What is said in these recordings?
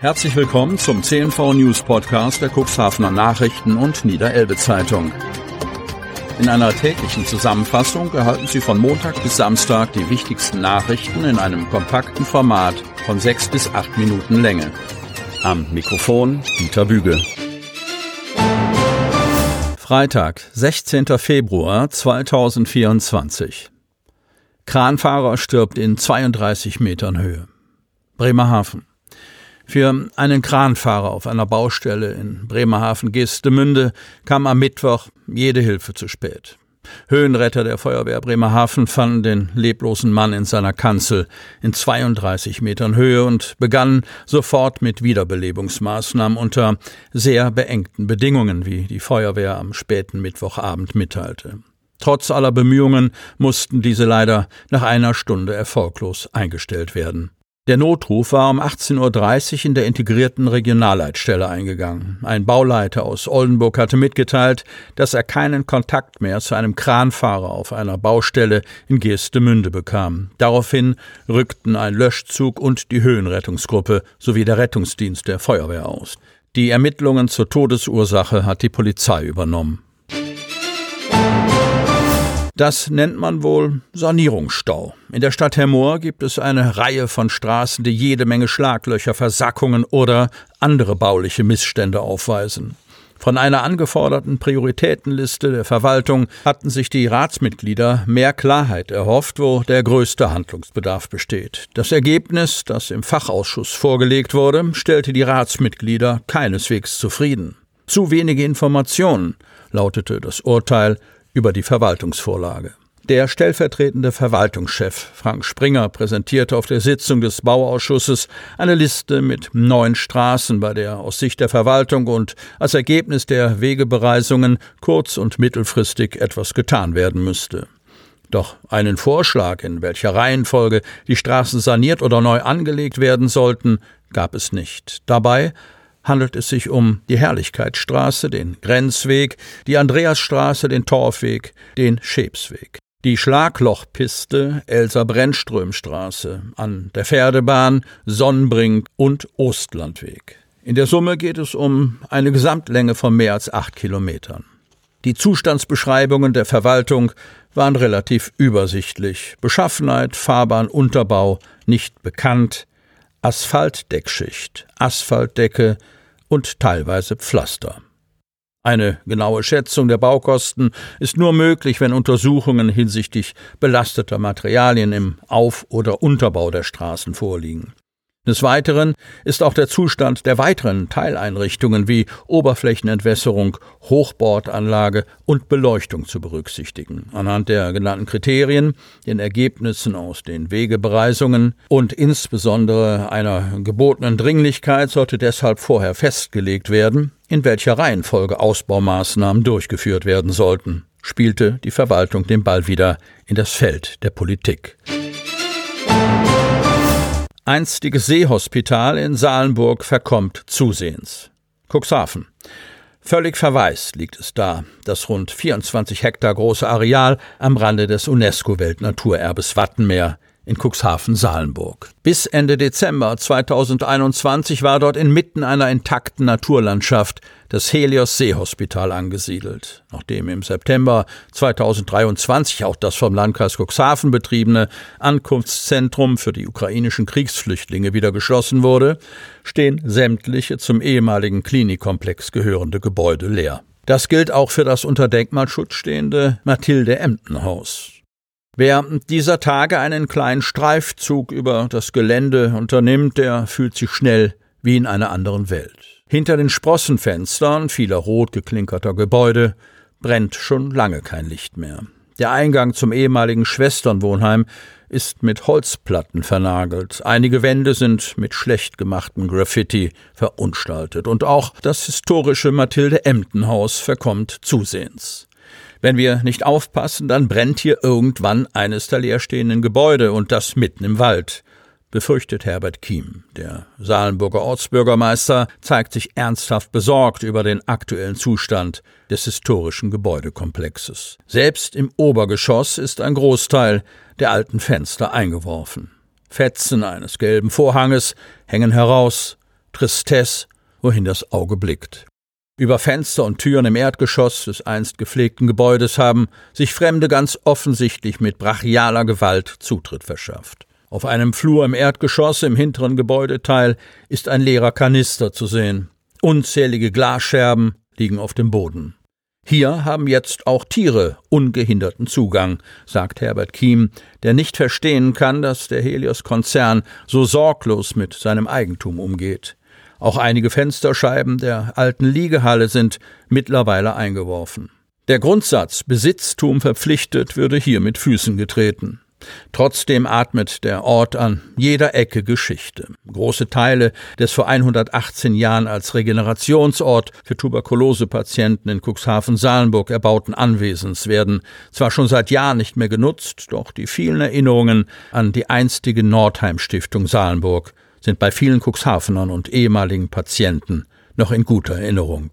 Herzlich willkommen zum CNV News Podcast der Cuxhavener Nachrichten und Niederelbe Zeitung. In einer täglichen Zusammenfassung erhalten Sie von Montag bis Samstag die wichtigsten Nachrichten in einem kompakten Format von sechs bis acht Minuten Länge. Am Mikrofon Dieter Bügel. Freitag, 16. Februar 2024. Kranfahrer stirbt in 32 Metern Höhe. Bremerhaven. Für einen Kranfahrer auf einer Baustelle in Bremerhaven-Geestemünde kam am Mittwoch jede Hilfe zu spät. Höhenretter der Feuerwehr Bremerhaven fanden den leblosen Mann in seiner Kanzel in 32 Metern Höhe und begannen sofort mit Wiederbelebungsmaßnahmen unter sehr beengten Bedingungen, wie die Feuerwehr am späten Mittwochabend mitteilte. Trotz aller Bemühungen mussten diese leider nach einer Stunde erfolglos eingestellt werden. Der Notruf war um 18.30 Uhr in der integrierten Regionalleitstelle eingegangen. Ein Bauleiter aus Oldenburg hatte mitgeteilt, dass er keinen Kontakt mehr zu einem Kranfahrer auf einer Baustelle in Geestemünde bekam. Daraufhin rückten ein Löschzug und die Höhenrettungsgruppe sowie der Rettungsdienst der Feuerwehr aus. Die Ermittlungen zur Todesursache hat die Polizei übernommen. Das nennt man wohl Sanierungsstau. In der Stadt Hemmoor gibt es eine Reihe von Straßen, die jede Menge Schlaglöcher, Versackungen oder andere bauliche Missstände aufweisen. Von einer angeforderten Prioritätenliste der Verwaltung hatten sich die Ratsmitglieder mehr Klarheit erhofft, wo der größte Handlungsbedarf besteht. Das Ergebnis, das im Fachausschuss vorgelegt wurde, stellte die Ratsmitglieder keineswegs zufrieden. Zu wenige Informationen, lautete das Urteil über die Verwaltungsvorlage. Der stellvertretende Verwaltungschef Frank Springer präsentierte auf der Sitzung des Bauausschusses eine Liste mit neun Straßen, bei der aus Sicht der Verwaltung und als Ergebnis der Wegebereisungen kurz- und mittelfristig etwas getan werden müsste. Doch einen Vorschlag, in welcher Reihenfolge die Straßen saniert oder neu angelegt werden sollten, gab es nicht. Dabei handelt es sich um die Herrlichkeitsstraße, den Grenzweg, die Andreasstraße, den Torfweg, den Schäpsweg. Die Schlaglochpiste Elsa Brennströmstraße an der Pferdebahn, Sonnenbrink und Ostlandweg. In der Summe geht es um eine Gesamtlänge von mehr als acht Kilometern. Die Zustandsbeschreibungen der Verwaltung waren relativ übersichtlich. Beschaffenheit, Fahrbahn, Unterbau nicht bekannt, Asphaltdeckschicht, Asphaltdecke und teilweise Pflaster. Eine genaue Schätzung der Baukosten ist nur möglich, wenn Untersuchungen hinsichtlich belasteter Materialien im Auf- oder Unterbau der Straßen vorliegen. Des Weiteren ist auch der Zustand der weiteren Teileinrichtungen wie Oberflächenentwässerung, Hochbordanlage und Beleuchtung zu berücksichtigen. Anhand der genannten Kriterien, den Ergebnissen aus den Wegebereisungen und insbesondere einer gebotenen Dringlichkeit sollte deshalb vorher festgelegt werden, in welcher Reihenfolge Ausbaumaßnahmen durchgeführt werden sollten, spielte die Verwaltung den Ball wieder in das Feld der Politik einstiges Seehospital in Salenburg verkommt zusehends. Cuxhaven. Völlig verwaist liegt es da, das rund 24 Hektar große Areal am Rande des UNESCO-Weltnaturerbes Wattenmeer in Cuxhaven-Salenburg. Bis Ende Dezember 2021 war dort inmitten einer intakten Naturlandschaft das Helios Seehospital angesiedelt. Nachdem im September 2023 auch das vom Landkreis Cuxhaven betriebene Ankunftszentrum für die ukrainischen Kriegsflüchtlinge wieder geschlossen wurde, stehen sämtliche zum ehemaligen Klinikkomplex gehörende Gebäude leer. Das gilt auch für das unter Denkmalschutz stehende Mathilde Emden Haus. Wer dieser Tage einen kleinen Streifzug über das Gelände unternimmt, der fühlt sich schnell wie in einer anderen Welt. Hinter den Sprossenfenstern vieler rot geklinkerter Gebäude brennt schon lange kein Licht mehr. Der Eingang zum ehemaligen Schwesternwohnheim ist mit Holzplatten vernagelt. Einige Wände sind mit schlecht gemachtem Graffiti verunstaltet und auch das historische Mathilde Emden Haus verkommt zusehends. Wenn wir nicht aufpassen, dann brennt hier irgendwann eines der leerstehenden Gebäude und das mitten im Wald, befürchtet Herbert Kiem. Der Salenburger Ortsbürgermeister zeigt sich ernsthaft besorgt über den aktuellen Zustand des historischen Gebäudekomplexes. Selbst im Obergeschoss ist ein Großteil der alten Fenster eingeworfen. Fetzen eines gelben Vorhanges hängen heraus, Tristesse, wohin das Auge blickt. Über Fenster und Türen im Erdgeschoss des einst gepflegten Gebäudes haben sich Fremde ganz offensichtlich mit brachialer Gewalt Zutritt verschafft. Auf einem Flur im Erdgeschoss im hinteren Gebäudeteil ist ein leerer Kanister zu sehen. Unzählige Glasscherben liegen auf dem Boden. Hier haben jetzt auch Tiere ungehinderten Zugang, sagt Herbert Kiem, der nicht verstehen kann, dass der Helios-Konzern so sorglos mit seinem Eigentum umgeht. Auch einige Fensterscheiben der alten Liegehalle sind mittlerweile eingeworfen. Der Grundsatz Besitztum verpflichtet würde hier mit Füßen getreten. Trotzdem atmet der Ort an jeder Ecke Geschichte. Große Teile des vor 118 Jahren als Regenerationsort für Tuberkulosepatienten in Cuxhaven-Salenburg erbauten Anwesens werden zwar schon seit Jahren nicht mehr genutzt, doch die vielen Erinnerungen an die einstige Nordheim-Stiftung Salenburg sind bei vielen Cuxhavenern und ehemaligen Patienten noch in guter Erinnerung.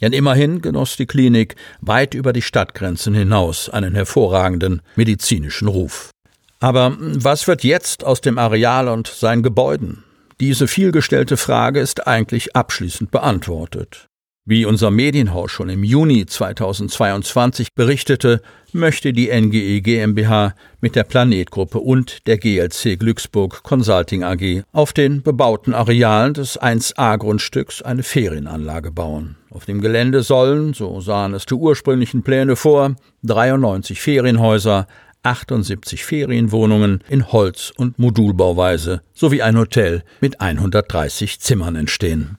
Denn immerhin genoss die Klinik weit über die Stadtgrenzen hinaus einen hervorragenden medizinischen Ruf. Aber was wird jetzt aus dem Areal und seinen Gebäuden? Diese vielgestellte Frage ist eigentlich abschließend beantwortet. Wie unser Medienhaus schon im Juni 2022 berichtete, möchte die NGE GmbH mit der Planetgruppe und der GLC Glücksburg Consulting AG auf den bebauten Arealen des 1A-Grundstücks eine Ferienanlage bauen. Auf dem Gelände sollen, so sahen es die ursprünglichen Pläne vor, 93 Ferienhäuser, 78 Ferienwohnungen in Holz- und Modulbauweise sowie ein Hotel mit 130 Zimmern entstehen.